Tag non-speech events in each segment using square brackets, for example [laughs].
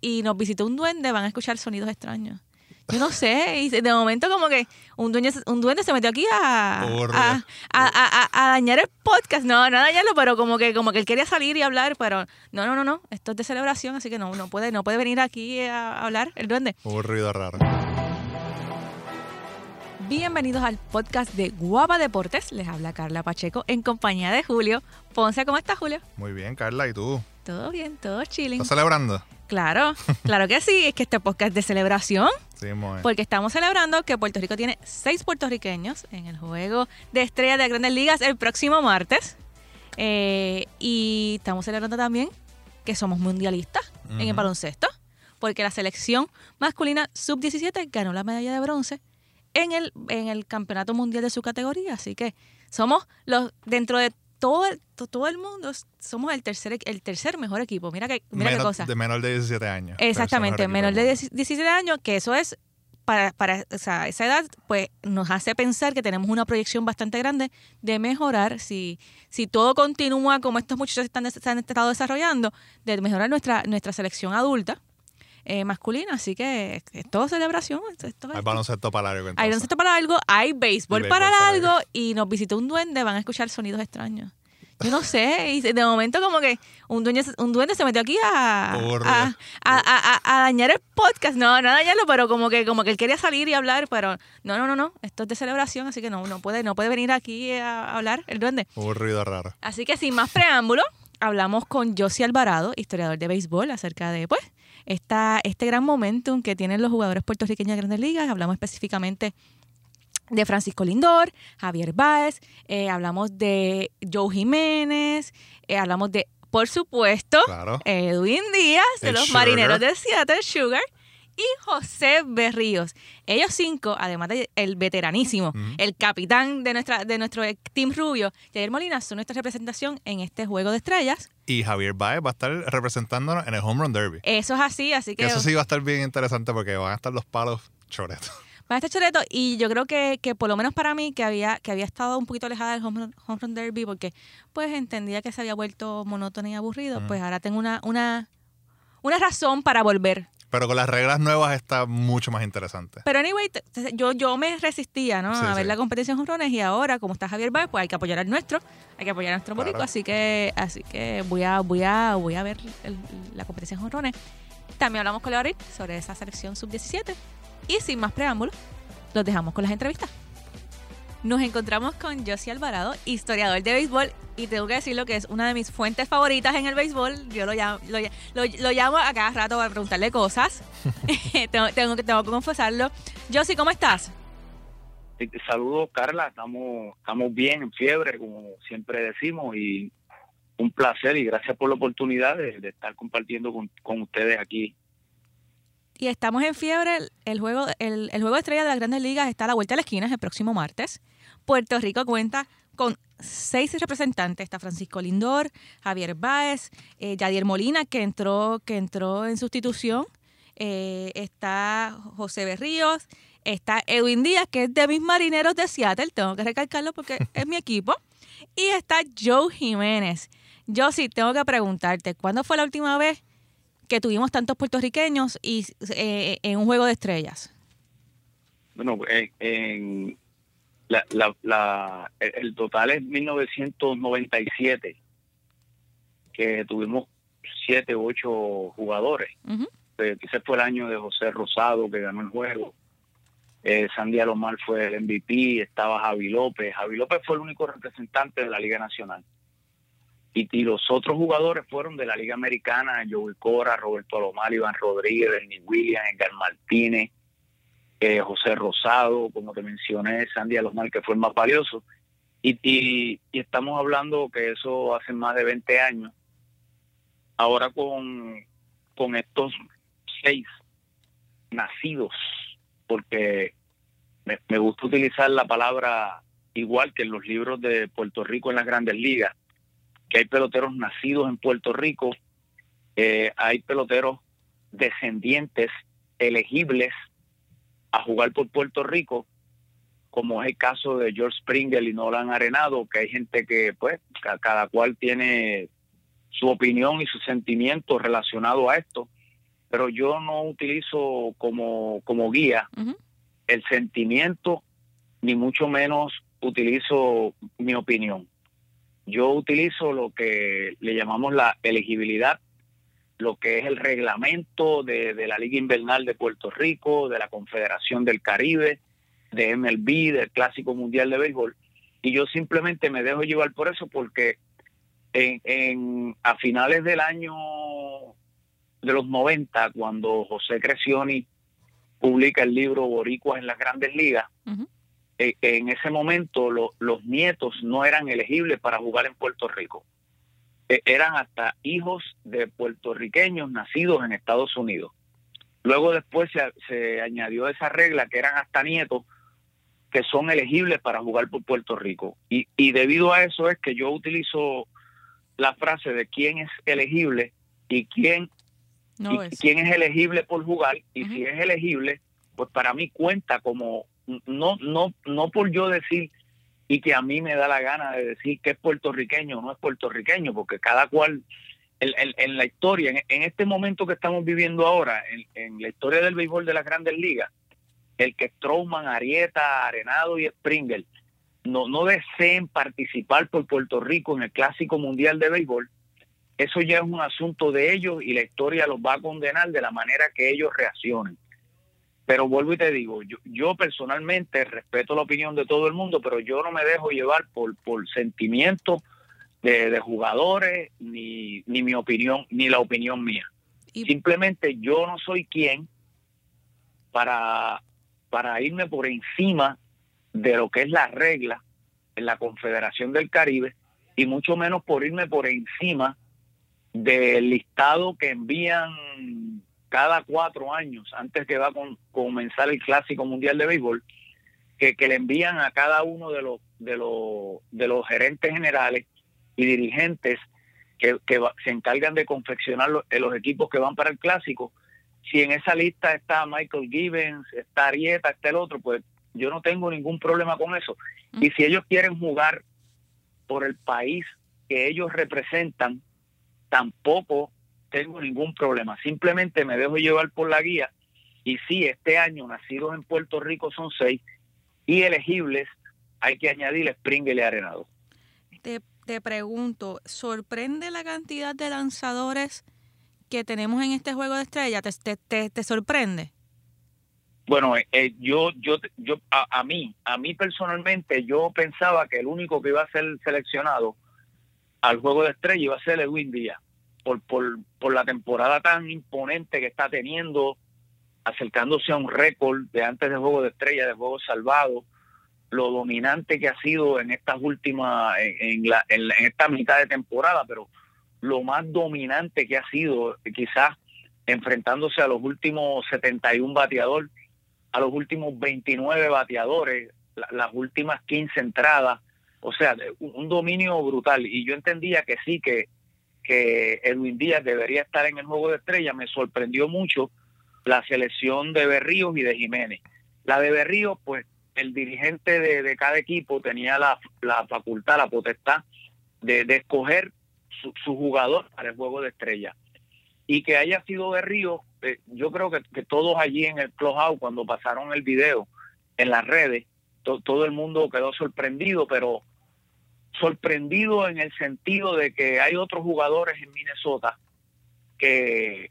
y nos visitó un duende, van a escuchar sonidos extraños. Yo no sé, y de momento como que un duende, un duende se metió aquí a, a, a, a, dañar el podcast. No, no a dañarlo, pero como que como que él quería salir y hablar, pero no, no, no, no, esto es de celebración, así que no, no puede, no puede venir aquí a hablar el duende. Un ruido raro. Bienvenidos al podcast de Guapa Deportes. Les habla Carla Pacheco en compañía de Julio. Ponce, ¿cómo estás, Julio? Muy bien, Carla, ¿y tú? Todo bien, todo chilling. ¿Estás celebrando? Claro, [laughs] claro que sí. Es que este podcast es de celebración. Sí, Porque estamos celebrando que Puerto Rico tiene seis puertorriqueños en el juego de estrella de Grandes Ligas el próximo martes. Eh, y estamos celebrando también que somos mundialistas en el baloncesto. Porque la selección masculina sub-17 ganó la medalla de bronce en el, en el campeonato mundial de su categoría. Así que somos los, dentro de todo el, todo el mundo, somos el tercer, el tercer mejor equipo. Mira, que, mira qué cosa. De menor de 17 años. Exactamente, menor de 17 años, que eso es para, para o sea, esa edad, pues nos hace pensar que tenemos una proyección bastante grande de mejorar, si, si todo continúa como estos muchachos están, se han estado desarrollando, de mejorar nuestra, nuestra selección adulta eh, masculina, así que es todo celebración. hay baloncesto para largo. Hay baloncesto para largo, hay béisbol, para, largo, y nos visitó un duende, van a escuchar sonidos extraños. Yo no sé, y de momento como que un duende, un duende se metió aquí a, a, a, a, dañar el podcast. No, no dañarlo, pero como que como que él quería salir y hablar, pero no, no, no, no, esto es de celebración, así que no, no puede, no puede venir aquí a hablar el duende. Un ruido raro. Así que sin más preámbulo, hablamos con Josie Alvarado, historiador de béisbol, acerca de pues esta, este gran momentum que tienen los jugadores puertorriqueños de Grandes Ligas. Hablamos específicamente de Francisco Lindor, Javier Báez, eh, hablamos de Joe Jiménez, eh, hablamos de, por supuesto, Edwin Díaz, de los marineros de Seattle Sugar, y José Berríos. Ellos cinco, además del veteranísimo, el capitán de, nuestra, de nuestro Team Rubio, Javier Molina, son nuestra representación en este Juego de Estrellas. Y Javier Baez va a estar representándonos en el Home Run Derby. Eso es así, así que... Eso sí va a estar bien interesante porque van a estar los palos choretos. [laughs] Van a estar choretos y yo creo que, que, por lo menos para mí, que había, que había estado un poquito alejada del Home Run, Derby porque pues entendía que se había vuelto monótono y aburrido, pues ahora tengo una, una, una razón para volver pero con las reglas nuevas está mucho más interesante. Pero anyway, yo, yo me resistía, ¿no? a ver la competencia en jonrones y ahora, como está Javier Báez, pues hay que apoyar al nuestro, hay que apoyar a nuestro claro. así que así que voy a voy a voy a ver la competencia en jonrones. También hablamos con Leorit sobre esa selección sub-17 y sin más preámbulos, los dejamos con las entrevistas. Nos encontramos con Josie Alvarado, historiador de béisbol, y tengo que decirlo que es una de mis fuentes favoritas en el béisbol. Yo lo llamo, lo, lo, llamo a cada rato para preguntarle cosas. [laughs] [laughs] tengo, tengo, que, tengo que confesarlo. Josie, ¿cómo estás? Saludos, Carla. Estamos, estamos bien, en fiebre, como siempre decimos, y un placer y gracias por la oportunidad de, estar compartiendo con, con, ustedes aquí. Y estamos en fiebre. El juego, el, el juego de estrella de las grandes ligas está a la vuelta de la esquina, es el próximo martes. Puerto Rico cuenta con seis representantes. Está Francisco Lindor, Javier Báez, eh, Yadier Molina, que entró, que entró en sustitución. Eh, está José Berríos, está Edwin Díaz, que es de mis marineros de Seattle, tengo que recalcarlo porque [laughs] es mi equipo. Y está Joe Jiménez. Yo sí tengo que preguntarte, ¿cuándo fue la última vez que tuvimos tantos puertorriqueños y, eh, en un juego de estrellas? Bueno, en, la, la, la, el total es 1997, que tuvimos siete u ocho jugadores. Eh, ese fue el año de José Rosado, que ganó el juego. Eh, Sandy Alomar fue el MVP, estaba Javi López. Javi López fue el único representante de la Liga Nacional. Y, y los otros jugadores fueron de la Liga Americana, Joey Cora, Roberto Alomar, Iván Rodríguez, Bernie Williams, Edgar Martínez, eh, José Rosado, como te mencioné, Sandy Alomar, que fue el más valioso. Y, estamos hablando que eso hace más de 20 años. Ahora con, con estos seis nacidos, porque me, me, gusta utilizar la palabra igual que en los libros de Puerto Rico en las grandes ligas, que hay peloteros nacidos en Puerto Rico, eh, hay peloteros descendientes elegibles a jugar por Puerto Rico, como es el caso de George Springer y Nolan Arenado, que hay gente que, pues, cada cual tiene su opinión y su sentimiento relacionado a esto. pero yo no utilizo como, como guía el sentimiento, ni mucho menos utilizo mi opinión. Yo utilizo lo que le llamamos la elegibilidad, lo que es el reglamento de, de la Liga Invernal de Puerto Rico, de la Confederación del Caribe, de MLB, del Clásico Mundial de Béisbol, y yo simplemente me dejo llevar por eso porque en, en- a finales del año de los 90, cuando José Crescioni publica el libro Boricuas en las grandes ligas, eh, en ese momento lo- los nietos no eran elegibles para jugar en Puerto Rico. Eh, eran hasta hijos de puertorriqueños nacidos en Estados Unidos. Luego después se, se añadió esa regla que eran hasta nietos que son elegibles para jugar por Puerto Rico. Y, y debido a eso es que yo utilizo la frase de quién es elegible y quién No y es. quién es elegible por jugar y si es elegible pues para mí cuenta como no no no por yo decir y que a mí me da la gana de decir que es puertorriqueño o no es puertorriqueño porque cada cual en, la historia en, en este momento que estamos viviendo ahora en, en la historia del béisbol de las Grandes Ligas el que Strowman, Arieta, Arenado y Springer no no deseen participar por Puerto Rico en el Clásico Mundial de Béisbol eso ya es un asunto de ellos y la historia los va a condenar de la manera que ellos reaccionen. Pero vuelvo y te digo, yo, yo personalmente respeto la opinión de todo el mundo, pero yo no me dejo llevar por, por sentimientos de, de jugadores, ni, ni mi opinión, ni la opinión mía. Y- Simplemente yo no soy quien para, para irme por encima de lo que es la regla en la Confederación del Caribe y mucho menos por irme por encima del listado que envían cada cuatro años antes que va a con- comenzar el Clásico Mundial de Béisbol, que, que le envían a cada uno de los de los de los gerentes generales y dirigentes que, que va- se encargan de confeccionar los, eh, los equipos que van para el Clásico. Si en esa lista está Michael Gibbons, está Arieta, está el otro, pues yo no tengo ningún problema con eso. Y si ellos quieren jugar por el país que ellos representan, tampoco tengo ningún problema. Simplemente me dejo llevar por la guía. Y sí, este año nacidos en Puerto Rico son seis y elegibles hay que añadir Springer y Arenado. Te, te pregunto, ¿sorprende la cantidad de lanzadores que tenemos en este juego de estrellas? ¿Te, te, te- te sorprende? Bueno, eh, eh, yo, yo, yo, a, a mí, a mí personalmente, yo pensaba que el único que iba a ser seleccionado al juego de estrella iba a ser Edwin Díaz, por, por, por la temporada tan imponente que está teniendo, acercándose a un récord de antes del juego de estrella, de juego salvado, lo dominante que ha sido en estas últimas, en, la, en, en esta mitad de temporada, pero lo más dominante que ha sido, quizás enfrentándose a los últimos 71 bateadores a los últimos 29 bateadores, la- las últimas 15 entradas, o sea, de- un dominio brutal. Y yo entendía que sí, que, que Edwin Díaz debería estar en el juego de estrella. Me sorprendió mucho la selección de Berríos y de Jiménez. La de Berríos, pues el dirigente de, de cada equipo tenía la, la facultad, la potestad de, escoger su, jugador para el juego de estrella y que haya sido Berríos, eh, yo creo que, que todos allí en el clubhouse cuando pasaron el video en las redes, to- todo el mundo quedó sorprendido, pero sorprendido en el sentido de que hay otros jugadores en Minnesota que,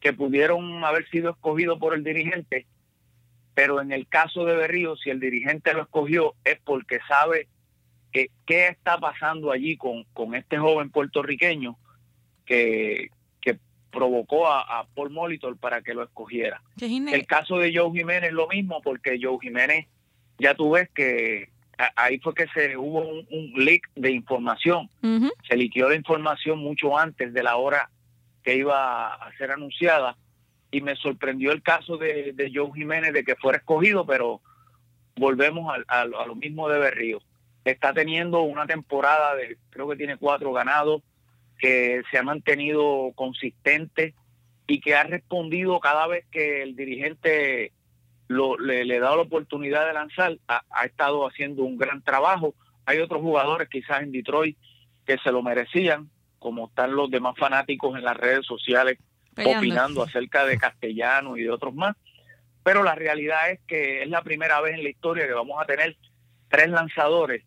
que pudieron haber sido escogidos por el dirigente, pero en el caso de Berrío, si el dirigente lo escogió es porque sabe que qué está pasando allí con, con este joven puertorriqueño que, que provocó a, a Paul Molitor para que lo escogiera. Es El caso de Joe Jiménez lo mismo, porque Joe Jiménez, ya tú ves que ahí fue que se hubo un, un leak de información. Se liqueó la información mucho antes de la hora que iba a ser anunciada. Y me sorprendió el caso de, de Joe Jiménez de que fuera escogido, pero volvemos al- al- a, lo mismo de Berrío. Está teniendo una temporada de, creo que tiene cuatro ganados, que se ha mantenido consistente y que ha respondido cada vez que el dirigente lo, le, le da la oportunidad de lanzar, ha, ha estado haciendo un gran trabajo. Hay otros jugadores quizás en Detroit que se lo merecían, como están los demás fanáticos en las redes sociales opinando acerca de Castellano y de otros más. Pero la realidad es que es la primera vez en la historia que vamos a tener tres lanzadores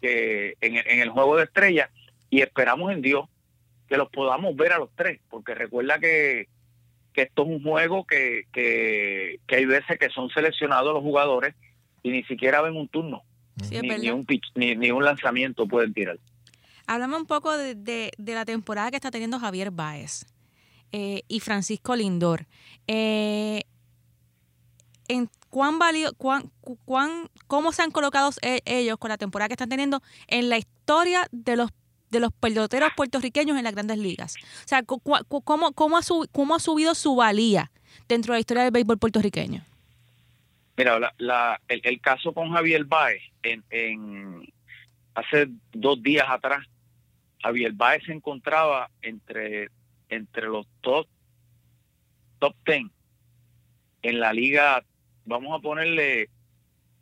que en, en el juego de estrellas y esperamos en Dios que los podamos ver a los tres, porque recuerda que, esto es un juego que, que, hay veces que son seleccionados los jugadores y ni siquiera ven un turno, ni, un ni, un lanzamiento pueden tirar. Háblame un poco de, la temporada que está teniendo Javier Báez eh, y Francisco Lindor. Eh, en cuán válido, cuán, cuán, cómo se han colocado e, ellos con la temporada que están teniendo en la historia de los de los peloteros puertorriqueños en las grandes ligas. O sea, ¿cómo, cómo, ha, subido su valía dentro de la historia del béisbol puertorriqueño? Mira, la, el, caso con Javier Baez, en, hace dos días atrás, Javier Baez se encontraba entre, los top, top ten en la liga, vamos a ponerle,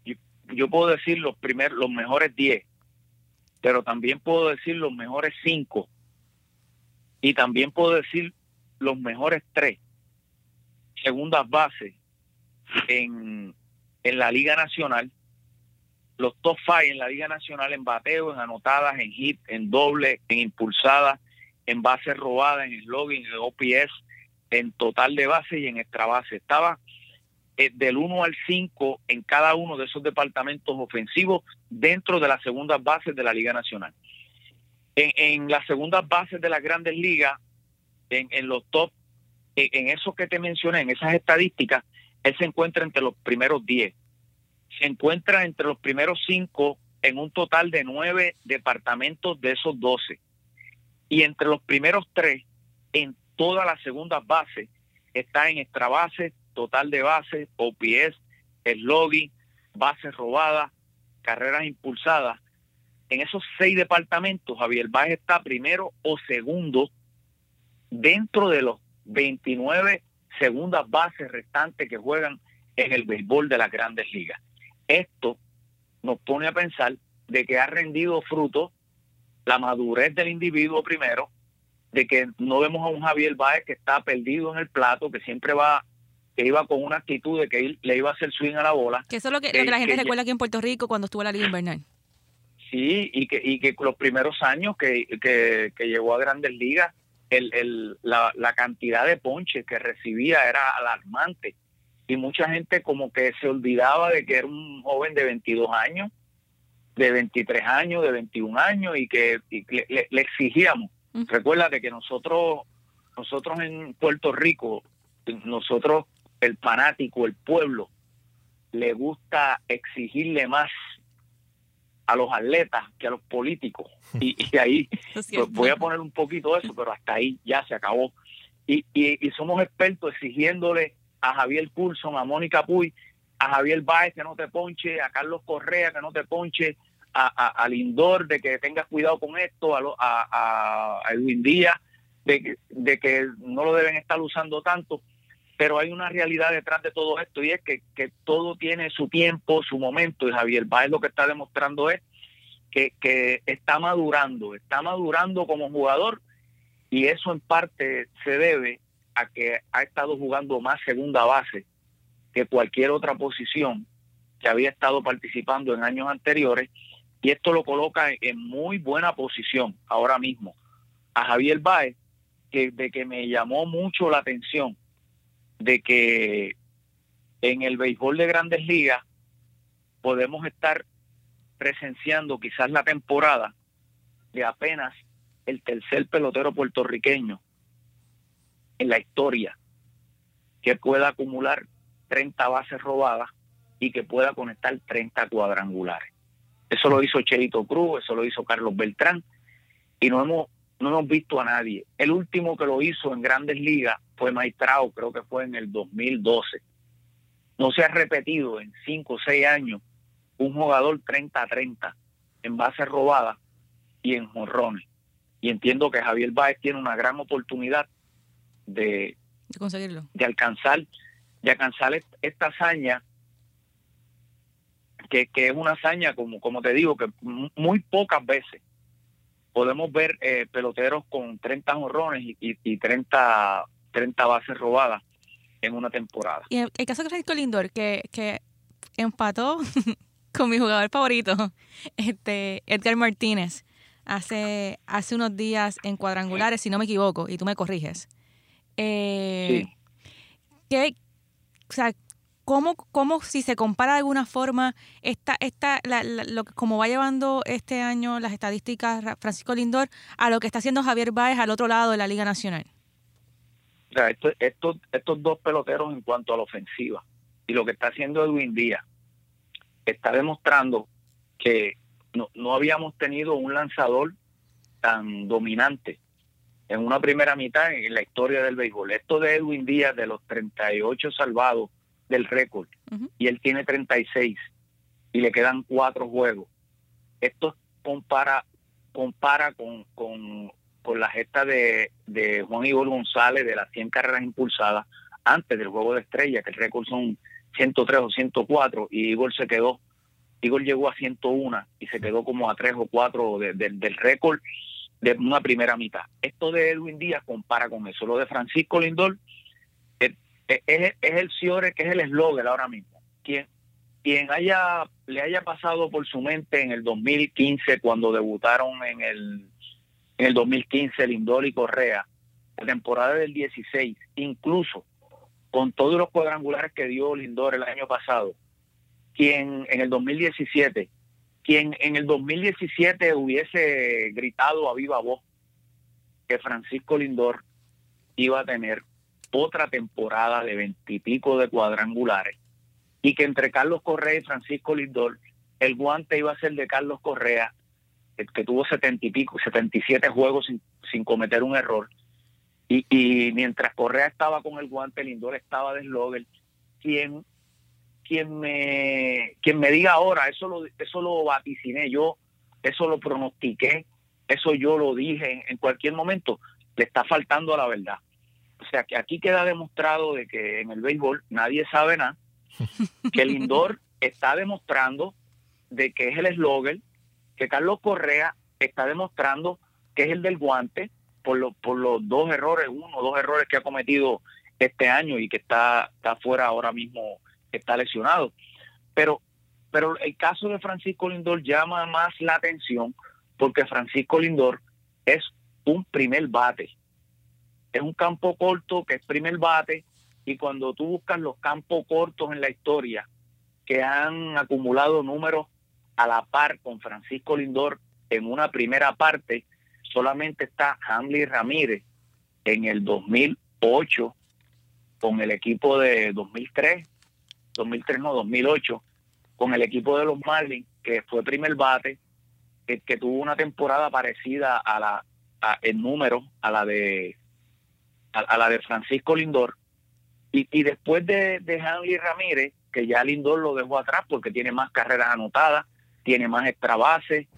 yo, puedo decir los primeros, los mejores 10 pero también puedo decir los mejores cinco. Y también puedo decir los mejores tres. Segundas bases en, en la Liga Nacional, los top five en la Liga Nacional en bateo, en anotadas, en hit, en doble, en impulsadas, en bases robadas, en slogan, en OPS, en total de base y en extra base. Estaba eh, del 1 al 5 en cada uno de esos departamentos ofensivos dentro de las segundas bases de la Liga Nacional. En, las segundas bases de las grandes ligas, en, los top, en, esos que te mencioné, en esas estadísticas, él se encuentra entre los primeros 10. Se encuentra entre los primeros 5 en un total de 9 departamentos de esos 12. Y entre los primeros 3 en todas las segundas bases está en extra base, total de bases, OPS, login, bases robadas, carreras impulsadas. En esos seis departamentos, Javier Báez está primero o segundo dentro de los 29 segundas bases restantes que juegan en el béisbol de las grandes ligas. Esto nos pone a pensar de que ha rendido fruto la madurez del individuo primero, de que no vemos a un Javier Báez que está perdido en el plato, que siempre va que iba con una actitud de que le iba a hacer swing a la bola. Que eso es lo que, la gente recuerda aquí en Puerto Rico cuando estuvo la Liga Invernal. Sí, y que, y que los primeros años que, que, llegó a grandes ligas, el, el, la, la cantidad de ponches que recibía era alarmante. Y mucha gente como que se olvidaba de que era un joven de 22 años, de 23 años, de 21 años y que, le, exigíamos. Recuérdate que nosotros, nosotros en Puerto Rico, nosotros el fanático, el pueblo, le gusta exigirle más a los atletas que a los políticos. Y, [laughs] ahí pues, voy a poner un poquito de eso, pero hasta ahí ya se acabó. Y, y, somos expertos exigiéndole a Javier Coulson, a Mónica Puy, a Javier Baez que no te ponche, a Carlos Correa que no te ponche, a, Lindor de que tengas cuidado con esto, a, a, a Edwin Díaz de, de que no lo deben estar usando tanto pero hay una realidad detrás de todo esto y es que, todo tiene su tiempo, su momento y Javier Báez lo que está demostrando es que, está madurando, está madurando como jugador y eso en parte se debe a que ha estado jugando más segunda base que cualquier otra posición que había estado participando en años anteriores y esto lo coloca en muy buena posición ahora mismo. A Javier Báez, que de que me llamó mucho la atención de que en el béisbol de grandes ligas podemos estar presenciando quizás la temporada de apenas el tercer pelotero puertorriqueño en la historia que pueda acumular 30 bases robadas y que pueda conectar 30 cuadrangulares. Eso lo hizo Cheito Cruz, eso lo hizo Carlos Beltrán y no hemos, no hemos visto a nadie. El último que lo hizo en grandes ligas fue Maistrao, creo que fue en el 2012. No se ha repetido en 5 o 6 años un jugador 30-30 en base robada y en jorrones. Y entiendo que Javier Báez tiene una gran oportunidad de, de conseguirlo. De alcanzar, de alcanzar esta hazaña que, que, es una hazaña, como, como te digo, que muy pocas veces podemos ver eh, peloteros con 30 jorrones y, y, y 30 30 bases robadas en una temporada. Y el, caso de Francisco Lindor, que, que empató [laughs] con mi jugador favorito, este Edgar Martínez, hace, hace unos días en cuadrangulares, si no me equivoco, y tú me corriges. Eh, sí. o sea, ¿cómo, ¿cómo, si se compara de alguna forma, esta, esta, la, lo, como va llevando este año las estadísticas Francisco Lindor a lo que está haciendo Javier Báez al otro lado de la Liga Nacional? O sea, esto, estos, estos dos peloteros en cuanto a la ofensiva y lo que está haciendo Edwin Díaz está demostrando que no, no habíamos tenido un lanzador tan dominante en una primera mitad en la historia del béisbol. Esto de Edwin Díaz, de los 38 salvados del récord, y él tiene 36, y le quedan cuatro juegos. Esto compara compara con, con, con la gesta de, de Juan Igor González de las 100 carreras impulsadas antes del juego de estrella, que el récord son 103 o 104, y Igor se quedó Igor llegó a 101 y se quedó como a 3 o 4 del récord de una primera mitad. Esto de Edwin Díaz compara con eso. Lo de Francisco Lindor es, el Ciore que es el eslogan ahora mismo. Quien, quien haya, le haya pasado por su mente en el 2015 cuando debutaron en el, en el 2015 Lindor y Correa, la temporada del 16, incluso con todos los cuadrangulares que dio Lindor el año pasado, quien en el 2017, quien en el 2017 hubiese gritado a viva voz que Francisco Lindor iba a tener otra temporada de veintipico de cuadrangulares y que entre Carlos Correa y Francisco Lindor el guante iba a ser de Carlos Correa, que tuvo setenta y pico, setenta y siete juegos sin, sin cometer un error. Y, y, mientras Correa estaba con el guante, Lindor estaba de slogger, quien quien me, quien me diga ahora, eso lo, eso lo vaticiné yo, eso lo pronostiqué, eso yo lo dije en, cualquier momento, le está faltando a la verdad. O sea que aquí queda demostrado de que en el béisbol nadie sabe nada, que Lindor [laughs] está demostrando de que es el eslogan, que Carlos Correa está demostrando que es el del guante por, lo, por los dos errores, uno o dos errores que ha cometido este año y que está, está fuera ahora mismo está lesionado. Pero, pero el caso de Francisco Lindor llama más la atención porque Francisco Lindor es un primer bate. Es un campo corto que es primer bate y cuando tú buscas los campos cortos en la historia que han acumulado números a la par con Francisco Lindor en una primera parte, solamente está Hamley Ramírez en el 2008 con el equipo de 2003 2003 no, 2008, con el equipo de los Marlins, que fue primer bate, que, tuvo una temporada parecida a la en número a la de a, la de Francisco Lindor. Y, y después de, de Hanley Ramírez que ya Lindor lo dejó atrás porque tiene más carreras anotadas tiene más extra bases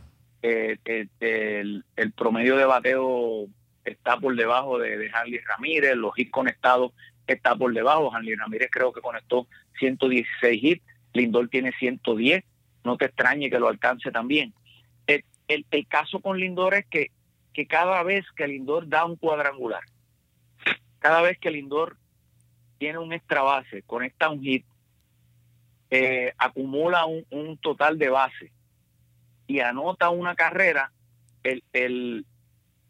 eh, el, el, promedio de bateo está por debajo de, de Hanley Ramírez los hits conectados está por debajo. Hanley Ramírez creo que conectó 116 hits, Lindor tiene 110, no te extrañe que lo alcance también. El, el, caso con Lindor es que, que cada vez que Lindor da un cuadrangular, cada vez que Lindor tiene un extra base, conecta un hit, eh, acumula un, un, total de base y anota una carrera, el, el,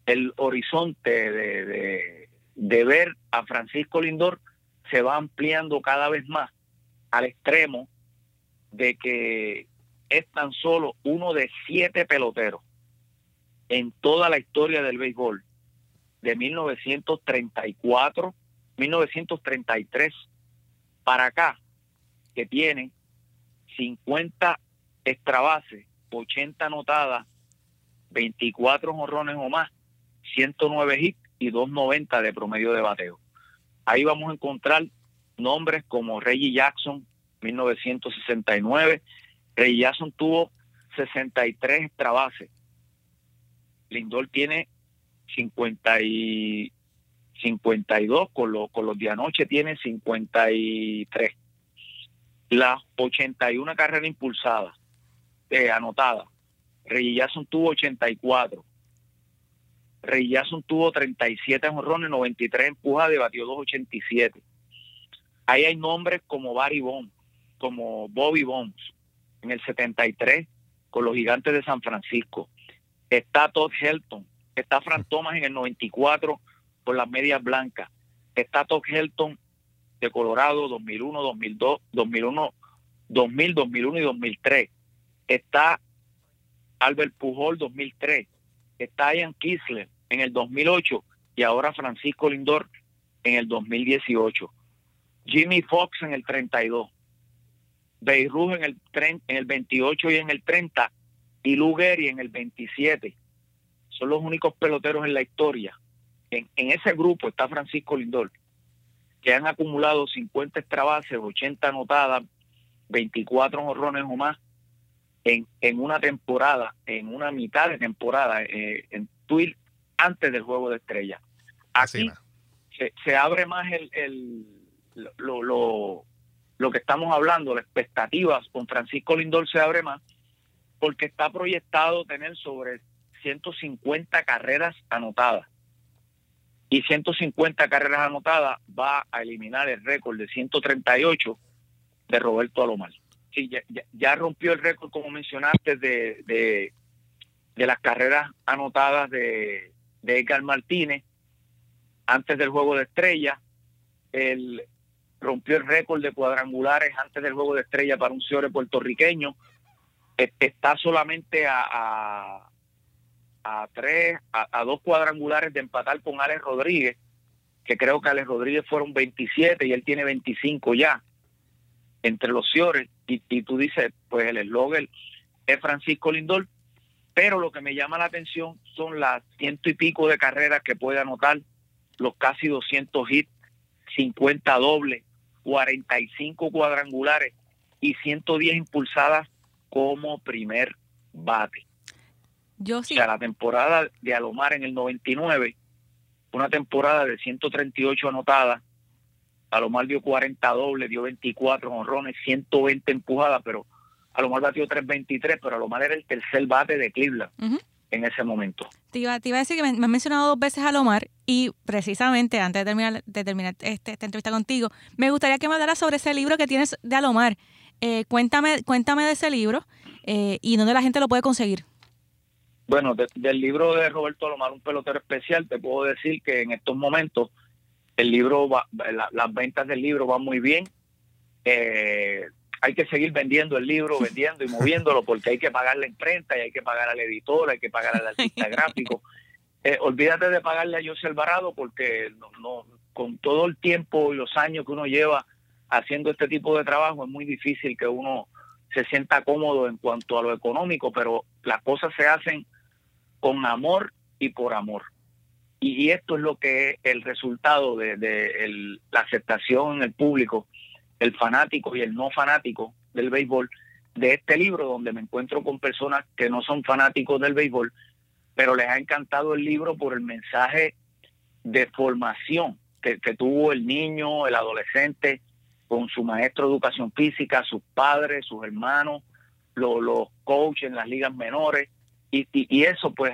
el horizonte de de ver a Francisco Lindor se va ampliando cada vez más al extremo de que es tan solo uno de siete peloteros en toda la historia del béisbol de 1934, 1933 para acá, que tiene 50 extrabases, 80 anotadas, 24 jorrones o más, 109 hits y 2.90 de promedio de bateo. Ahí vamos a encontrar nombres como Reggie Jackson, 1969. Reggie Jackson tuvo 63 extra bases. Lindor tiene 50 y 52, con, con los de anoche tiene 53. Las 81 carreras impulsadas, eh, anotadas. Reggie Jackson tuvo 84 Ray Jackson tuvo 37 jonrones, 93 empujadas y batió 287. Ahí hay nombres como Barry Bonds, como Bobby Bonds, en el 73 con los gigantes de San Francisco. Está Todd Helton, está Frank Thomas en el 94 con las medias blancas. Está Todd Helton de Colorado 2001, 2002, 2001, 2000, 2001 y 2003. Está Albert Pujol 2003. Está Ian Kisler en el 2008 y ahora Francisco Lindor en el 2018. Jimmy Fox en el 32. Beirut en el, en el 28 y en el 30 y Lou en el 27. Son los únicos peloteros en la historia. En, en ese grupo está Francisco Lindor, que han acumulado 50 extra bases, 80 anotadas, 24 honrones o más en, en una temporada, en una mitad de temporada, eh, en Twill antes del juego de estrella. Aquí se, se, abre más el, el lo, lo, lo, que estamos hablando, las expectativas con Francisco Lindor se abre más, porque está proyectado tener sobre 150 carreras anotadas. Y 150 carreras anotadas va a eliminar el récord de 138 de Roberto Alomar. Sí, ya, rompió el récord, como mencionaste, de, de, las carreras anotadas de, de Edgar Martínez antes del juego de estrella. Él rompió el récord de cuadrangulares antes del juego de estrella para un señor puertorriqueño. Está solamente a, a, a tres, a, dos cuadrangulares de empatar con Alex Rodríguez, que creo que Alex Rodríguez fueron 27 y él tiene 25 ya entre los señores. Y, y tú dices, pues el eslogan es Francisco Lindor, pero lo que me llama la atención son las ciento y pico de carreras que puede anotar, los casi 200 hits, 50 dobles, 45 cuadrangulares y 110 impulsadas como primer bate. Yo sí. O sea, la temporada de Alomar en el 99, una temporada de 138 anotadas, Alomar dio 40 dobles, dio 24 honrones, 120 empujadas, pero Alomar batió 3.23, pero Alomar era el tercer bate de Cleveland en ese momento. Te iba, a decir que me, me, has mencionado dos veces a Alomar y precisamente antes de terminar, de terminar este, esta entrevista contigo, me gustaría que me hablaras sobre ese libro que tienes de Alomar. Eh, cuéntame, cuéntame de ese libro eh, y dónde la gente lo puede conseguir. Bueno, del libro de Roberto Alomar, un pelotero especial, te puedo decir que en estos momentos el libro va, las ventas del libro van muy bien. Eh, hay que seguir vendiendo el libro, vendiendo y moviéndolo porque hay que pagar la imprenta y hay que pagar al editor, hay que pagar al artista gráfico. [laughs] Eh, olvídate de pagarle a José Alvarado porque no, con todo el tiempo y los años que uno lleva haciendo este tipo de trabajo es muy difícil que uno se sienta cómodo en cuanto a lo económico, pero las cosas se hacen con amor y por amor. Y, esto es lo que es el resultado de, la aceptación en el público el fanático y el no fanático del béisbol de este libro, donde me encuentro con personas que no son fanáticos del béisbol, pero les ha encantado el libro por el mensaje de formación que, tuvo el niño, el adolescente, con su maestro de educación física, sus padres, sus hermanos, los, coaches en las ligas menores, y, eso pues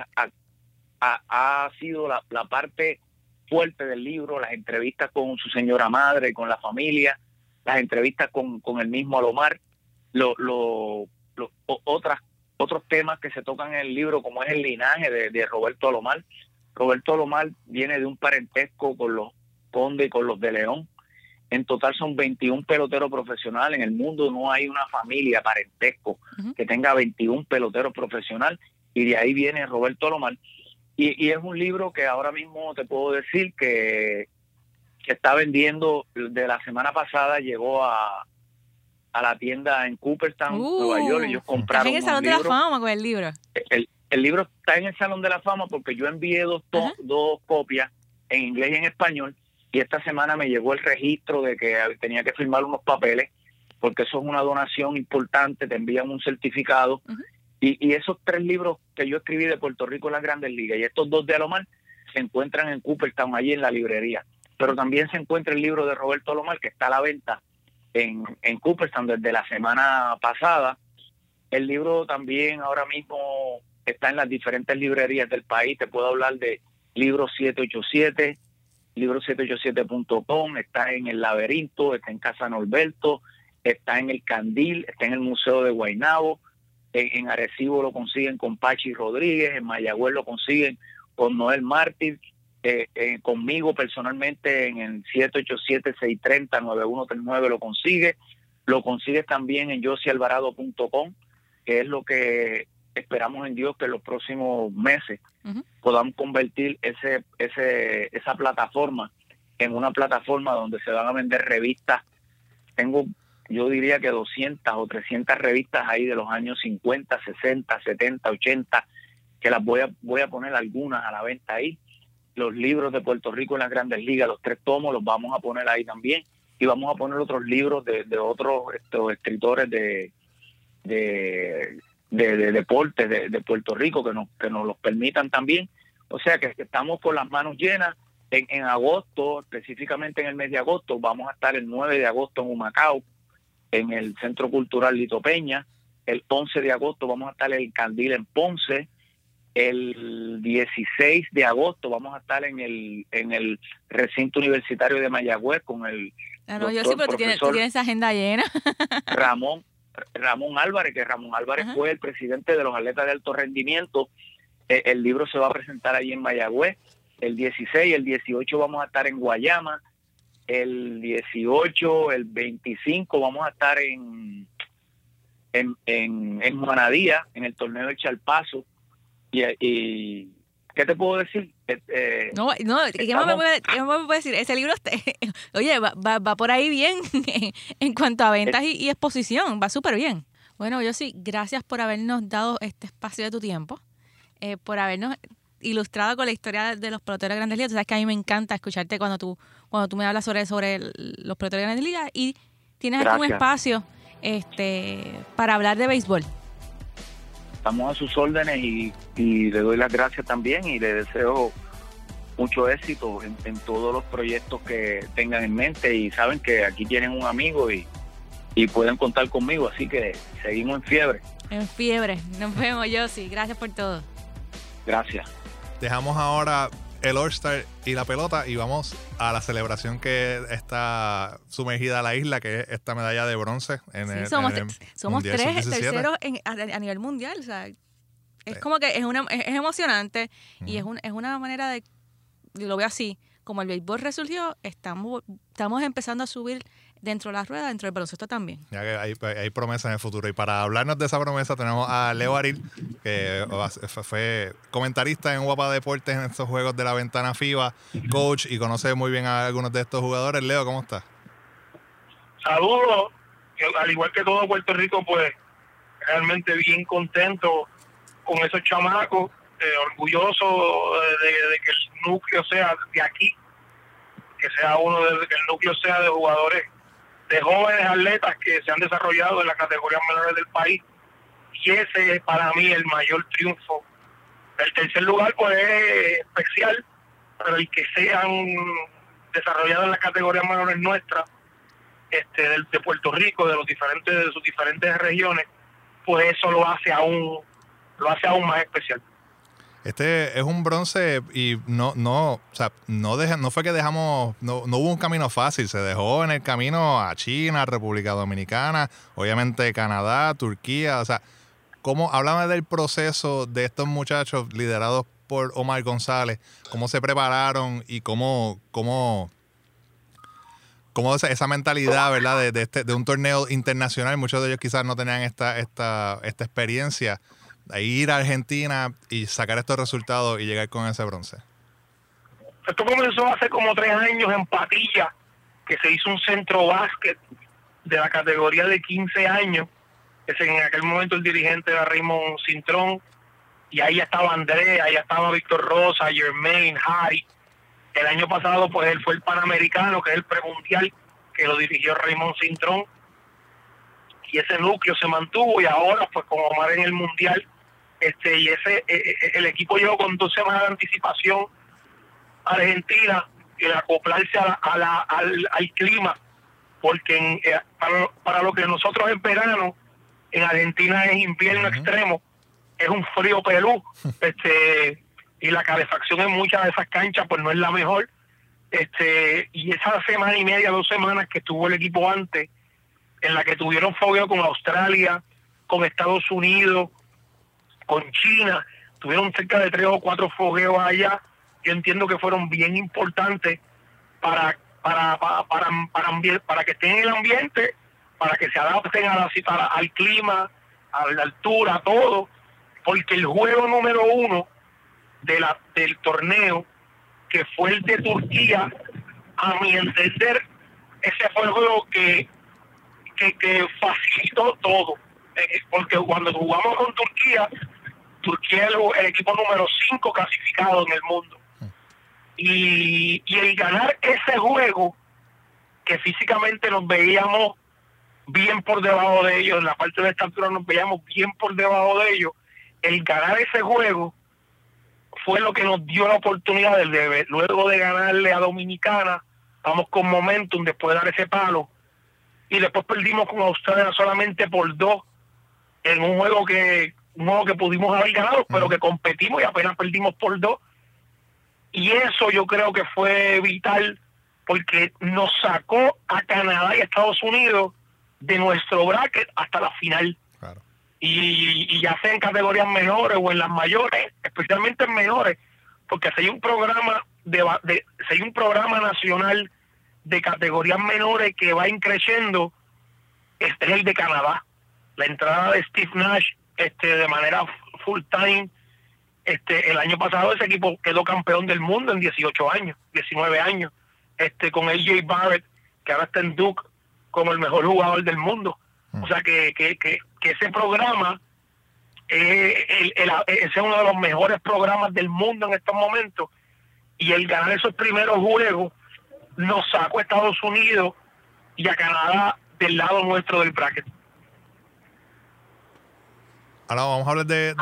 ha, ha, sido la, la parte fuerte del libro, las entrevistas con su señora madre, con la familia, las entrevistas con, con el mismo Alomar, lo, lo, otras, otros temas que se tocan en el libro, como es el linaje de, Roberto Alomar. Roberto Alomar viene de un parentesco con los Conde y con los de León. En total son 21 peloteros profesionales. En el mundo no hay una familia parentesco que tenga 21 peloteros profesionales y de ahí viene Roberto Alomar. Y, y, es un libro que ahora mismo te puedo decir que que está vendiendo de la semana pasada llegó a, a la tienda en Cooperstown, Nueva York. Ellos compraron. Está en el Salón de la Fama con el libro. El, el, libro está en el Salón de la Fama porque yo envié dos, dos copias en inglés y en español. Y esta semana me llegó el registro de que tenía que firmar unos papeles, porque eso es una donación importante, te envían un certificado. Y, y, esos tres libros que yo escribí de Puerto Rico en las grandes ligas y estos dos de Alomar se encuentran en Cooperstown, allí en la librería pero también se encuentra el libro de Roberto Lomar que está a la venta en, en Cooperstown desde la semana pasada. El libro también ahora mismo está en las diferentes librerías del país. Te puedo hablar de Libro 787, libro787.com, está en el laberinto, está en Casa Norberto, está en el Candil, está en el Museo de Guaynabo, en, Arecibo lo consiguen con Pachi Rodríguez, en Mayagüez lo consiguen con Noel Mártir, eh, eh, conmigo personalmente en el 787-630-9139 lo consigue, lo consigues también en josialvarado.com, que es lo que esperamos en Dios que en los próximos meses podamos convertir ese, ese, esa plataforma en una plataforma donde se van a vender revistas. Tengo, yo diría que 200 o 300 revistas ahí de los años 50, 60, 70, 80, que las voy a, voy a poner algunas a la venta ahí. Los libros de Puerto Rico en las grandes ligas, los tres tomos, los vamos a poner ahí también. Y vamos a poner otros libros de, de otros estos escritores de, de de, deportes de, Puerto Rico que nos, que nos los permitan también. O sea que estamos con las manos llenas. En, en agosto, específicamente en el mes de agosto, vamos a estar el 9 de agosto en Humacao, en el Centro Cultural Lito Peña. El 11 de agosto vamos a estar en el Candil en Ponce. El 16 de agosto vamos a estar en el en el recinto universitario de Mayagüez con el. Ah, yo sí, pero tú tienes, tú tienes agenda llena. [laughs] Ramón Ramón Álvarez, que Ramón Álvarez fue el presidente de los atletas de alto rendimiento. Eh, el libro se va a presentar allí en Mayagüez. El 16, el 18 vamos a estar en Guayama. El 18, el 25 vamos a estar en, en, en, en Manadía, en el torneo de Chalpazo. y ¿Qué te puedo decir? Eh, eh, no, no, ¿qué, más me puede, decir? Ese libro, [laughs] oye, va, va, por ahí bien [laughs] en cuanto a ventas y, exposición, va súper bien. Bueno, yo sí, gracias por habernos dado este espacio de tu tiempo, eh, por habernos ilustrado con la historia de los peloteros de Grandes Ligas. Tú sabes que a mí me encanta escucharte cuando tú, cuando tú me hablas sobre, sobre los peloteros de Grandes Ligas y tienes aquí un espacio este, para hablar de béisbol estamos a sus órdenes y, le doy las gracias también y le deseo mucho éxito en, todos los proyectos que tengan en mente y saben que aquí tienen un amigo y, y pueden contar conmigo, así que seguimos en fiebre. En fiebre, nos vemos sí gracias por todo. Gracias. Dejamos ahora el All-Star y la pelota y vamos a la celebración que está sumergida a la isla, que es esta medalla de bronce. En el, somos, somos tres terceros a, nivel mundial. O sea, es como que es, una, es, emocionante y es, un, es una manera de, lo veo así, como el béisbol resurgió, estamos, estamos empezando a subir dentro de la rueda, dentro del baloncesto también. Ya que hay, hay promesa en el futuro. Y para hablarnos de esa promesa tenemos a Leo Aril, que fue comentarista en Guapa Deportes en estos juegos de la ventana FIBA, coach y conoce muy bien a algunos de estos jugadores. Leo, ¿cómo estás? Saludos. Al igual que todo Puerto Rico, pues realmente bien contento con esos chamacos, eh, orgulloso de, de, que el núcleo sea de aquí, que sea uno de que el núcleo sea de jugadores de jóvenes atletas que se han desarrollado en las categorías menores del país. Y ese es para mí el mayor triunfo. El tercer lugar pues es especial, pero el que sean desarrollados en las categorías menores nuestras, este, de, Puerto Rico, de los diferentes, de sus diferentes regiones, pues eso lo hace aún, lo hace aún más especial. Este es un bronce y no, no, o sea, no, deja, no fue que dejamos, no, no, hubo un camino fácil, se dejó en el camino a China, República Dominicana, obviamente Canadá, Turquía, o sea, ¿cómo, háblame del proceso de estos muchachos liderados por Omar González, cómo se prepararon y cómo, cómo, cómo esa, mentalidad, ¿verdad? De, de, este, de un torneo internacional, muchos de ellos quizás no tenían esta, esta, esta experiencia ir a Argentina y sacar estos resultados y llegar con ese bronce? Esto comenzó hace como tres años en Patilla, que se hizo un centro básquet de la categoría de 15 años. Ese, en aquel momento el dirigente era Raymond Cintrón, y ahí estaba Andrés, ahí estaba Víctor Rosa, Germain, Harry. El año pasado, pues él fue el Panamericano, que es el premundial, que lo dirigió Raymond Cintrón. Y ese núcleo se mantuvo, y ahora, pues como Omar en el Mundial, este y ese eh, eh, el equipo llegó con dos semanas de anticipación a Argentina y acoplarse a la, al, clima porque eh, para, lo que nosotros en verano en Argentina es invierno extremo es un frío pelú [laughs] este y la calefacción en muchas de esas canchas pues no es la mejor. Este, y esa semana y media, dos semanas que estuvo el equipo antes, en la que tuvieron fogueo con Australia, con Estados Unidos, con China, tuvieron cerca de tres o cuatro fogueos allá, yo entiendo que fueron bien importantes para para para para, para, que estén en el ambiente, para que se adapten a la, al clima, a la altura, a todo, porque el juego número uno de la, del torneo, que fue el de Turquía, a mi entender, ese fue el juego que, que, facilitó todo. Eh, porque cuando jugamos con Turquía, Turquía es el, equipo número 5 clasificado en el mundo. Y, el ganar ese juego, que físicamente nos veíamos bien por debajo de ellos, en la parte de estatura nos veíamos bien por debajo de ellos, el ganar ese juego fue lo que nos dio la oportunidad de, luego de ganarle a Dominicana, vamos con momentum después de dar ese palo, y después perdimos con Australia solamente por dos, en un juego que, un juego que pudimos haber ganado, pero que competimos y apenas perdimos por dos. Y eso yo creo que fue vital porque nos sacó a Canadá y Estados Unidos de nuestro bracket hasta la final. Y, ya sea en categorías menores o en las mayores, especialmente en menores, porque si hay un programa de, de si hay un programa nacional de categorías menores que va increciendo, este es el de Canadá. La entrada de Steve Nash este de manera full time este el año pasado ese equipo quedó campeón del mundo en 18 años, 19 años, este con AJ Barrett que ahora está en Duke como el mejor jugador del mundo. O sea que, que, que, ese programa eh, es uno de los mejores programas del mundo en estos momentos. Y el ganar esos primeros juegos nos sacó a Estados Unidos y a Canadá del lado nuestro del bracket. Ahora vamos a hablar de,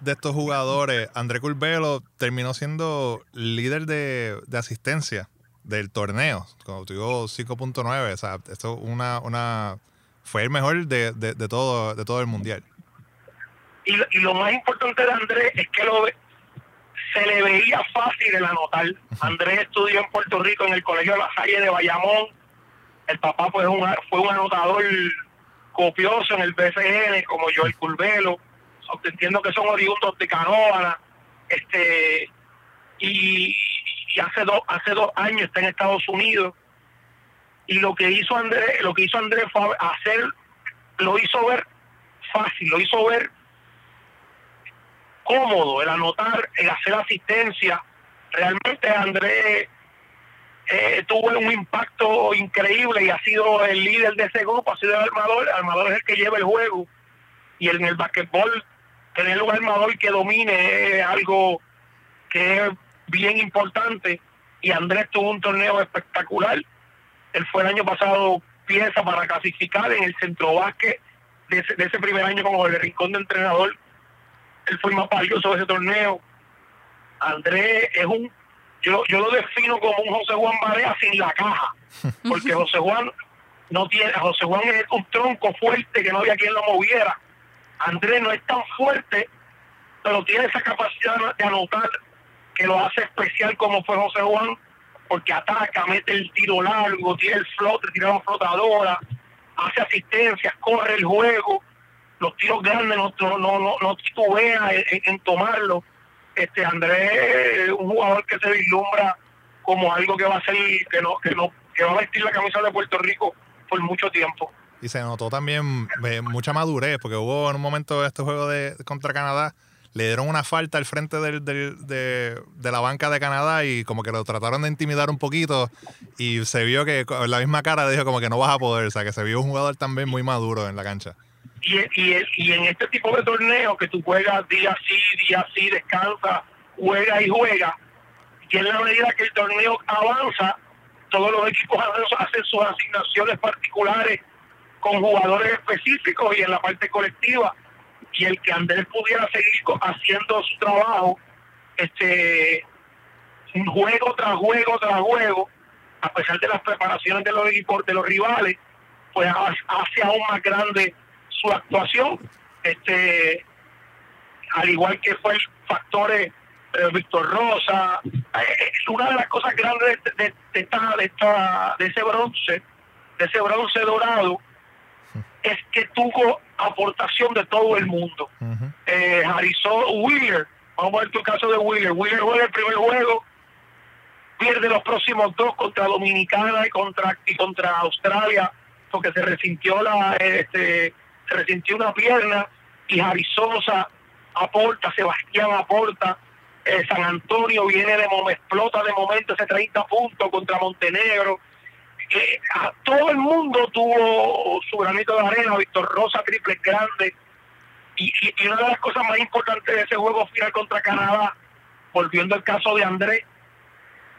de, estos jugadores. André Curvelo terminó siendo líder de, de asistencia del torneo, cuando tuvo 5.9, o sea, esto una, una, fue el mejor de, de, todo, de todo el mundial. Y, y, lo más importante de Andrés es que lo, se le veía fácil el anotar. Andrés estudió en Puerto Rico en el Colegio de La Salle de Bayamón. El papá pues, un, fue un anotador copioso en el BCN, como yo el Curvelo. entiendo que son oriundos de Canóvana. Este, y, y hace dos hace dos años está en Estados Unidos y lo que hizo Andrés lo que hizo Andrés fue hacer lo hizo ver fácil lo hizo ver cómodo el anotar el hacer asistencia realmente Andrés eh, tuvo un impacto increíble y ha sido el líder de ese grupo ha sido el armador el armador es el que lleva el juego y en el basquetbol tener un armador que domine es algo que es bien importante y Andrés tuvo un torneo espectacular. Él fue el año pasado pieza para clasificar en el centro básquet de ese, primer año como el Rincón de entrenador. Él fue más valioso de ese torneo. Andrés es un, yo, yo lo defino como un José Juan Barea sin la caja, [laughs] porque José Juan no tiene, José Juan es un tronco fuerte que no había quien lo moviera. Andrés no es tan fuerte, pero tiene esa capacidad de anotar que lo hace especial como fue José Juan, porque ataca, mete el tiro largo, tiene el flote, tira la flotadora, hace asistencias, corre el juego, los tiros grandes no, no, no, no titubea en, tomarlo. Este Andrés un jugador que se vislumbra como algo que va a ser, que no, que no, que va a vestir la camisa de Puerto Rico por mucho tiempo. Y se notó también eh, mucha madurez, porque hubo en un momento de este juego de contra Canadá le dieron una falta al frente del, de, la banca de Canadá y como que lo trataron de intimidar un poquito y se vio que con la misma cara dijo como que no vas a poder, o sea que se vio un jugador también muy maduro en la cancha. Y, y, y en este tipo de torneos que tú juegas día sí, día sí, descansa, juega y juega, y en la medida que el torneo avanza, todos los equipos hacen sus asignaciones particulares con jugadores específicos y en la parte colectiva y el que Andrés pudiera seguir haciendo su trabajo, este, juego tras juego tras juego, a pesar de las preparaciones de los equipos, de los rivales, pues hace aún más grande su actuación, este, al igual que fue factores eh, Víctor Rosa. Eh, una de las cosas grandes de, de, de, esta, de, esta, de ese bronce, de ese bronce dorado, es que tuvo aportación de todo el mundo. eh, Harrison Wheeler, vamos a ver tu caso de Wheeler. Wheeler juega el primer juego, pierde los próximos dos contra Dominicana y contra y contra Australia porque se resintió la este se resintió una pierna y Javi Sosa aporta, Sebastián aporta, eh, San Antonio viene de momento, explota de momento ese 30 puntos contra Montenegro. Eh, a todo el mundo tuvo su granito de arena, Víctor Rosa, triple grande. Y, y, y una de las cosas más importantes de ese juego final contra Canadá, volviendo al caso de Andrés,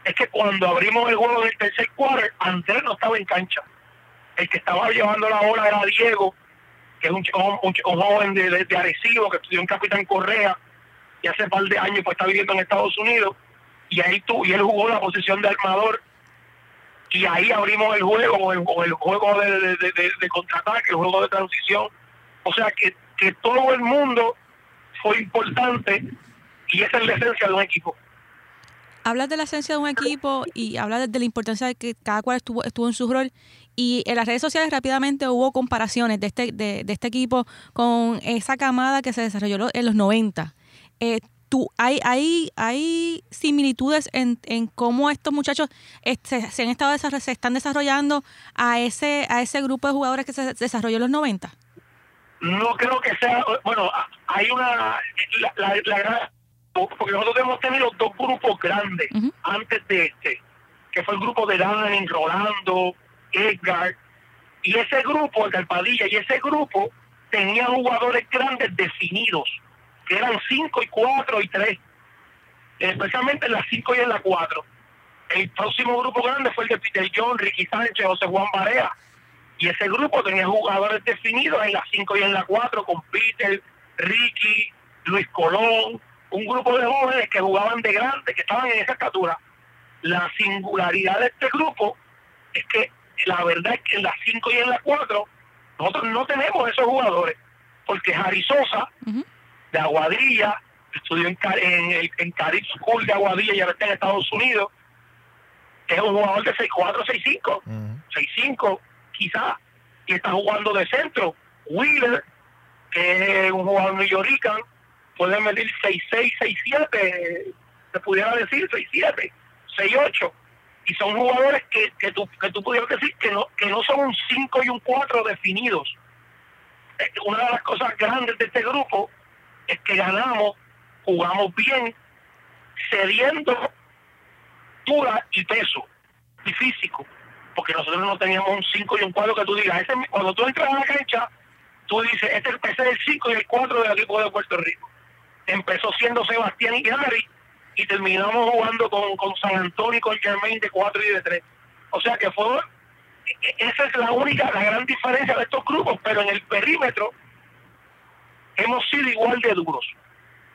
es que cuando abrimos el juego del tercer quarter, Andrés no estaba en cancha. El que estaba llevando la bola era Diego, que es un, un, joven de, de, Arecibo que estudió en Capitán Correa y hace par de años pues está viviendo en Estados Unidos y ahí tú, y él jugó la posición de armador y ahí abrimos el juego o el, juego de, de, de, de, contraataque, el juego de transición. O sea que, que todo el mundo fue importante y esa es la esencia de un equipo hablas de la esencia de un equipo y hablas de la importancia de que cada cual estuvo, estuvo en su rol. Y en las redes sociales rápidamente hubo comparaciones de este, de, de este equipo con esa camada que se desarrolló en los 90. Eh, tú, hay, hay, hay similitudes en, en cómo estos muchachos se, se, han estado se están desarrollando a ese, a ese grupo de jugadores que se desarrolló en los 90. No creo que sea, bueno, hay una, la, la, porque nosotros hemos tenido dos grupos grandes uh -huh. antes de este, que fue el grupo de Dani, Rolando, Edgar, y ese grupo, el Carpadilla, y ese grupo tenía jugadores grandes definidos, que eran 5 y 4 y 3, especialmente en las 5 y en la 4. El próximo grupo grande fue el de Peter John, Ricky Sánchez, José Juan Barea, y ese grupo tenía jugadores definidos en las 5 y en la 4, con Peter, Ricky, Luis Colón, un grupo de jóvenes que jugaban de grande, que estaban en esa estatura. La singularidad de este grupo es que la verdad es que en las 5 y en las 4 nosotros no tenemos esos jugadores, porque Jari Sosa, uh -huh. de Aguadilla, estudió en, en, el, en Carib School de Aguadilla y ahora está en Estados Unidos, es un jugador de 6'4, 6'5, uh -huh. 6'5 quizás, y está jugando de centro. Wheeler, que es un jugador new yorican, puede medir 6'6, 6'7, se pudiera decir 6'7, 6'8. Y son jugadores que, que, tú, que tú pudieras decir que no, que no son un 5 y un 4 definidos. Una de las cosas grandes de este grupo es que ganamos, jugamos bien, cediendo altura y peso y físico. Porque nosotros no teníamos un 5 y un 4 que tú digas, ese, cuando tú entras a la cancha, tú dices, este, este es el 5 y el 4 del equipo de Puerto Rico empezó siendo Sebastián y Gary y terminamos jugando con, con San Antonio y con Germain de 4 y de 3. O sea que fue esa es la única, la gran diferencia de estos grupos, pero en el perímetro hemos sido igual de duros.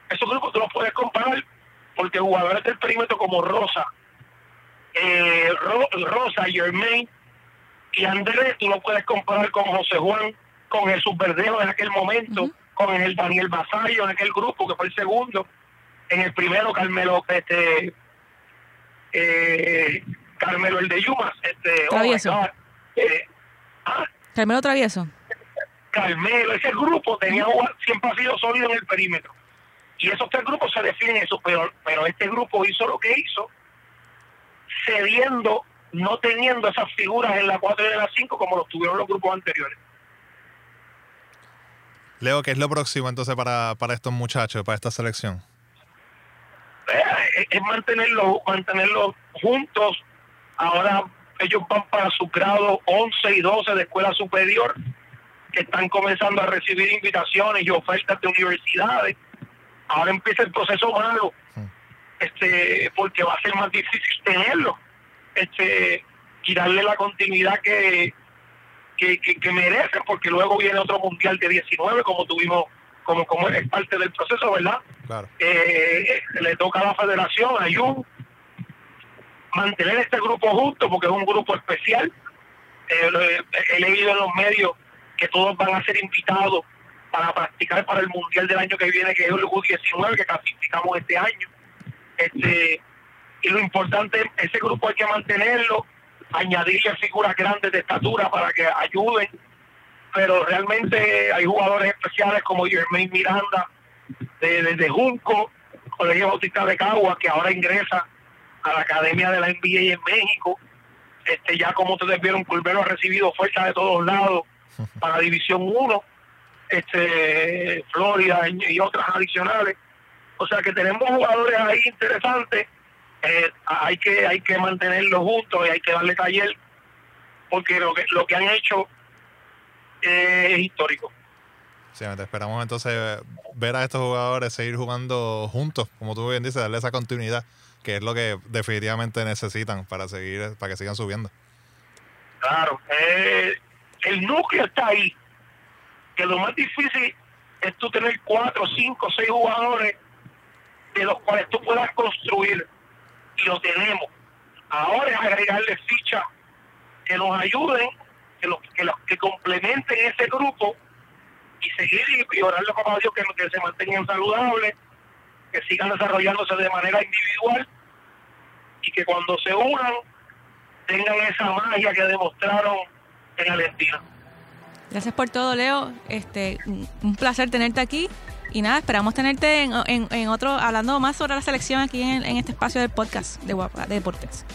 Esos grupos tú los puedes comparar porque jugadores del perímetro como Rosa, eh, Ro, Rosa, Germain y Andrés, tú lo puedes comparar con José Juan, con Jesús Verdejo en aquel momento. Uh -huh con el Daniel Basayo en aquel grupo que fue el segundo en el primero Carmelo este eh, Carmelo el de Yumas este Travieso oh eh, ¿ah? Carmelo Travieso Carmelo ese grupo tenía siempre ha sido sólido en el perímetro y esos tres grupos se definen eso pero pero este grupo hizo lo que hizo cediendo no teniendo esas figuras en la 4 y en la 5 como los tuvieron los grupos anteriores Leo, ¿qué es lo próximo entonces para, para estos muchachos, para esta selección? Eh, es mantenerlo, mantenerlo juntos. Ahora ellos van para su grado 11 y 12 de escuela superior, que están comenzando a recibir invitaciones y ofertas de universidades. Ahora empieza el proceso malo, este, porque va a ser más difícil tenerlo, este, y darle la continuidad que, que, que, que, merecen, porque luego viene otro mundial de 19, como tuvimos, como, como es parte del proceso, ¿verdad? Claro. Eh, le toca a la federación, a mantener este grupo junto, porque es un grupo especial. Eh, he leído en los medios que todos van a ser invitados para practicar para el mundial del año que viene, que es el U19, que clasificamos este año. Este, y lo importante, ese grupo hay que mantenerlo, añadirle figuras grandes de estatura para que ayuden, pero realmente hay jugadores especiales como Jermaine Miranda, de, de, Junco, Colegio Bautista de Cagua, que ahora ingresa a la Academia de la NBA en México. Este, ya como ustedes vieron, Pulvero ha recibido ofertas de todos lados [laughs] para División 1, este, Florida y otras adicionales. O sea que tenemos jugadores ahí interesantes. Eh, hay que hay que mantenerlos juntos y hay que darle taller porque lo que lo que han hecho es histórico. Sí, esperamos entonces ver a estos jugadores seguir jugando juntos, como tú bien dices, darle esa continuidad, que es lo que definitivamente necesitan para seguir, para que sigan subiendo. Claro, eh, el núcleo está ahí, que lo más difícil es tú tener cuatro, cinco, seis jugadores de los cuales tú puedas construir, y lo tenemos. Ahora es agregarle fichas que nos ayuden, que, los, que, complementen ese grupo y seguir y orarle a Dios que, se mantengan saludables, que sigan desarrollándose de manera individual y que cuando se unan tengan esa magia que demostraron en Argentina. Gracias por todo, Leo. Este, un placer tenerte aquí. Y nada, esperamos tenerte en, en, otro, hablando más sobre la selección aquí en, este espacio del podcast de Guapa, de Deportes.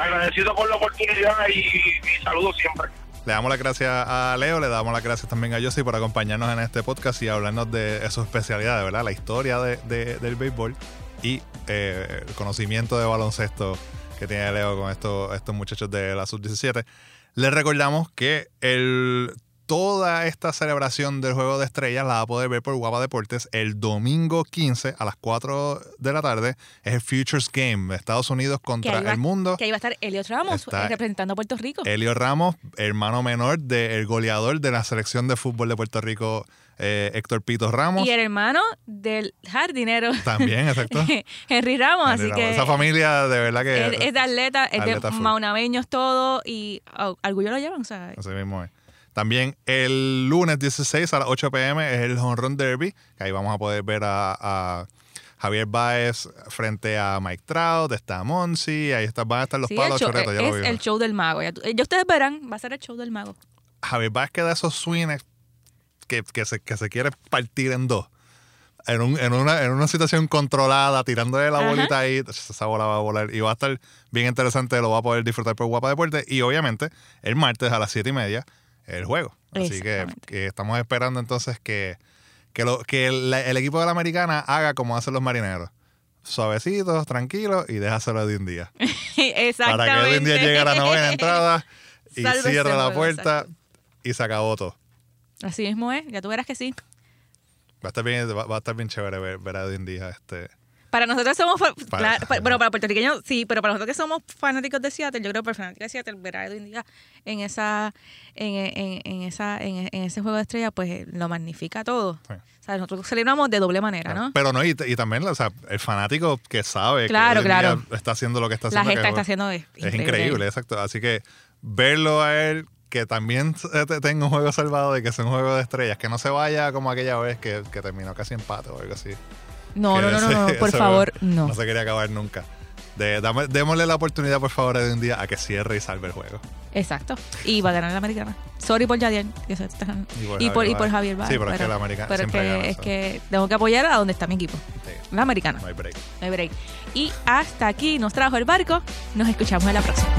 Agradecido por la oportunidad y, y saludos siempre. Le damos las gracias a Leo, le damos las gracias también a Josie por acompañarnos en este podcast y hablarnos de su especialidad, ¿verdad? La historia de, del béisbol y eh, el conocimiento de baloncesto que tiene Leo con estos, estos muchachos de la sub-17. Les recordamos que el toda esta celebración del Juego de Estrellas la va a poder ver por Guapa Deportes el domingo 15 a las 4 de la tarde. Es el Futures Game de Estados Unidos contra el mundo. Que ahí va a estar Elio Ramos eh, representando a Puerto Rico. Elio Ramos, hermano menor del goleador de la selección de fútbol de Puerto Rico, eh, Héctor Pito Ramos. Y el hermano del jardinero. También, exacto. [laughs] Henry Ramos, así que. Esa familia de verdad que. Es, de atleta, es de maunaveños todo y orgullo lo llevan, o sea. Así mismo es. También el lunes 16 a las 8 pm es el Home Run Derby, que ahí vamos a poder ver a, Javier Baez frente a Mike Trout, está Monsi, ahí está, van a estar los palos choretos, ya es el show del mago. Ya, ustedes verán, va a ser el show del mago. Javier Baez queda esos swings que, que, se, que se quiere partir en dos. En, un, en, una, en una situación controlada, tirándole la bolita ahí, esa bola va a volar y va a estar bien interesante, lo va a poder disfrutar por Guapa Deporte. Y obviamente, el martes a las 7 y media el juego. Así que, estamos esperando entonces que, que, lo, que el, equipo de la americana haga como hacen los marineros. Suavecitos, tranquilos y déjaselo de un día. [laughs] Exactamente. Para que de un día llegue a la novena entrada [laughs] y cierre la puerta y se acabó todo. Así mismo es, ya tú verás que sí. Va a estar bien, va, a estar bien chévere ver, ver a Edwin Díaz este, para nosotros somos, [laughs] bueno, para puertorriqueños sí, pero para nosotros que somos fanáticos de Seattle, yo creo que para fanáticos de Seattle ver a Edwin Díaz en esa, en, en, esa, en, ese juego de estrellas, pues lo magnifica todo. O sea, nosotros celebramos de doble manera, ¿no? Pero no, y, también, o sea, el fanático que sabe claro, que claro. está haciendo lo que está haciendo. La gesta está haciendo es, increíble. exacto. Así que verlo a él que también tenga un juego salvado y que sea un juego de estrellas, que no se vaya como aquella vez que, que terminó casi empate o algo así. No, no, no, [laughs] no, por favor, no. No se quería acabar nunca. De, démosle la oportunidad, por favor, de un día a que cierre y salve el juego. Exacto. Y va a ganar la americana. Sorry por Yadier. Y por, y por, Javier Sí, pero, es que la americana pero que, es que tengo que apoyar a donde está mi equipo. La americana. No hay break. No hay break. Y hasta aquí nos trajo el barco. Nos escuchamos en la próxima.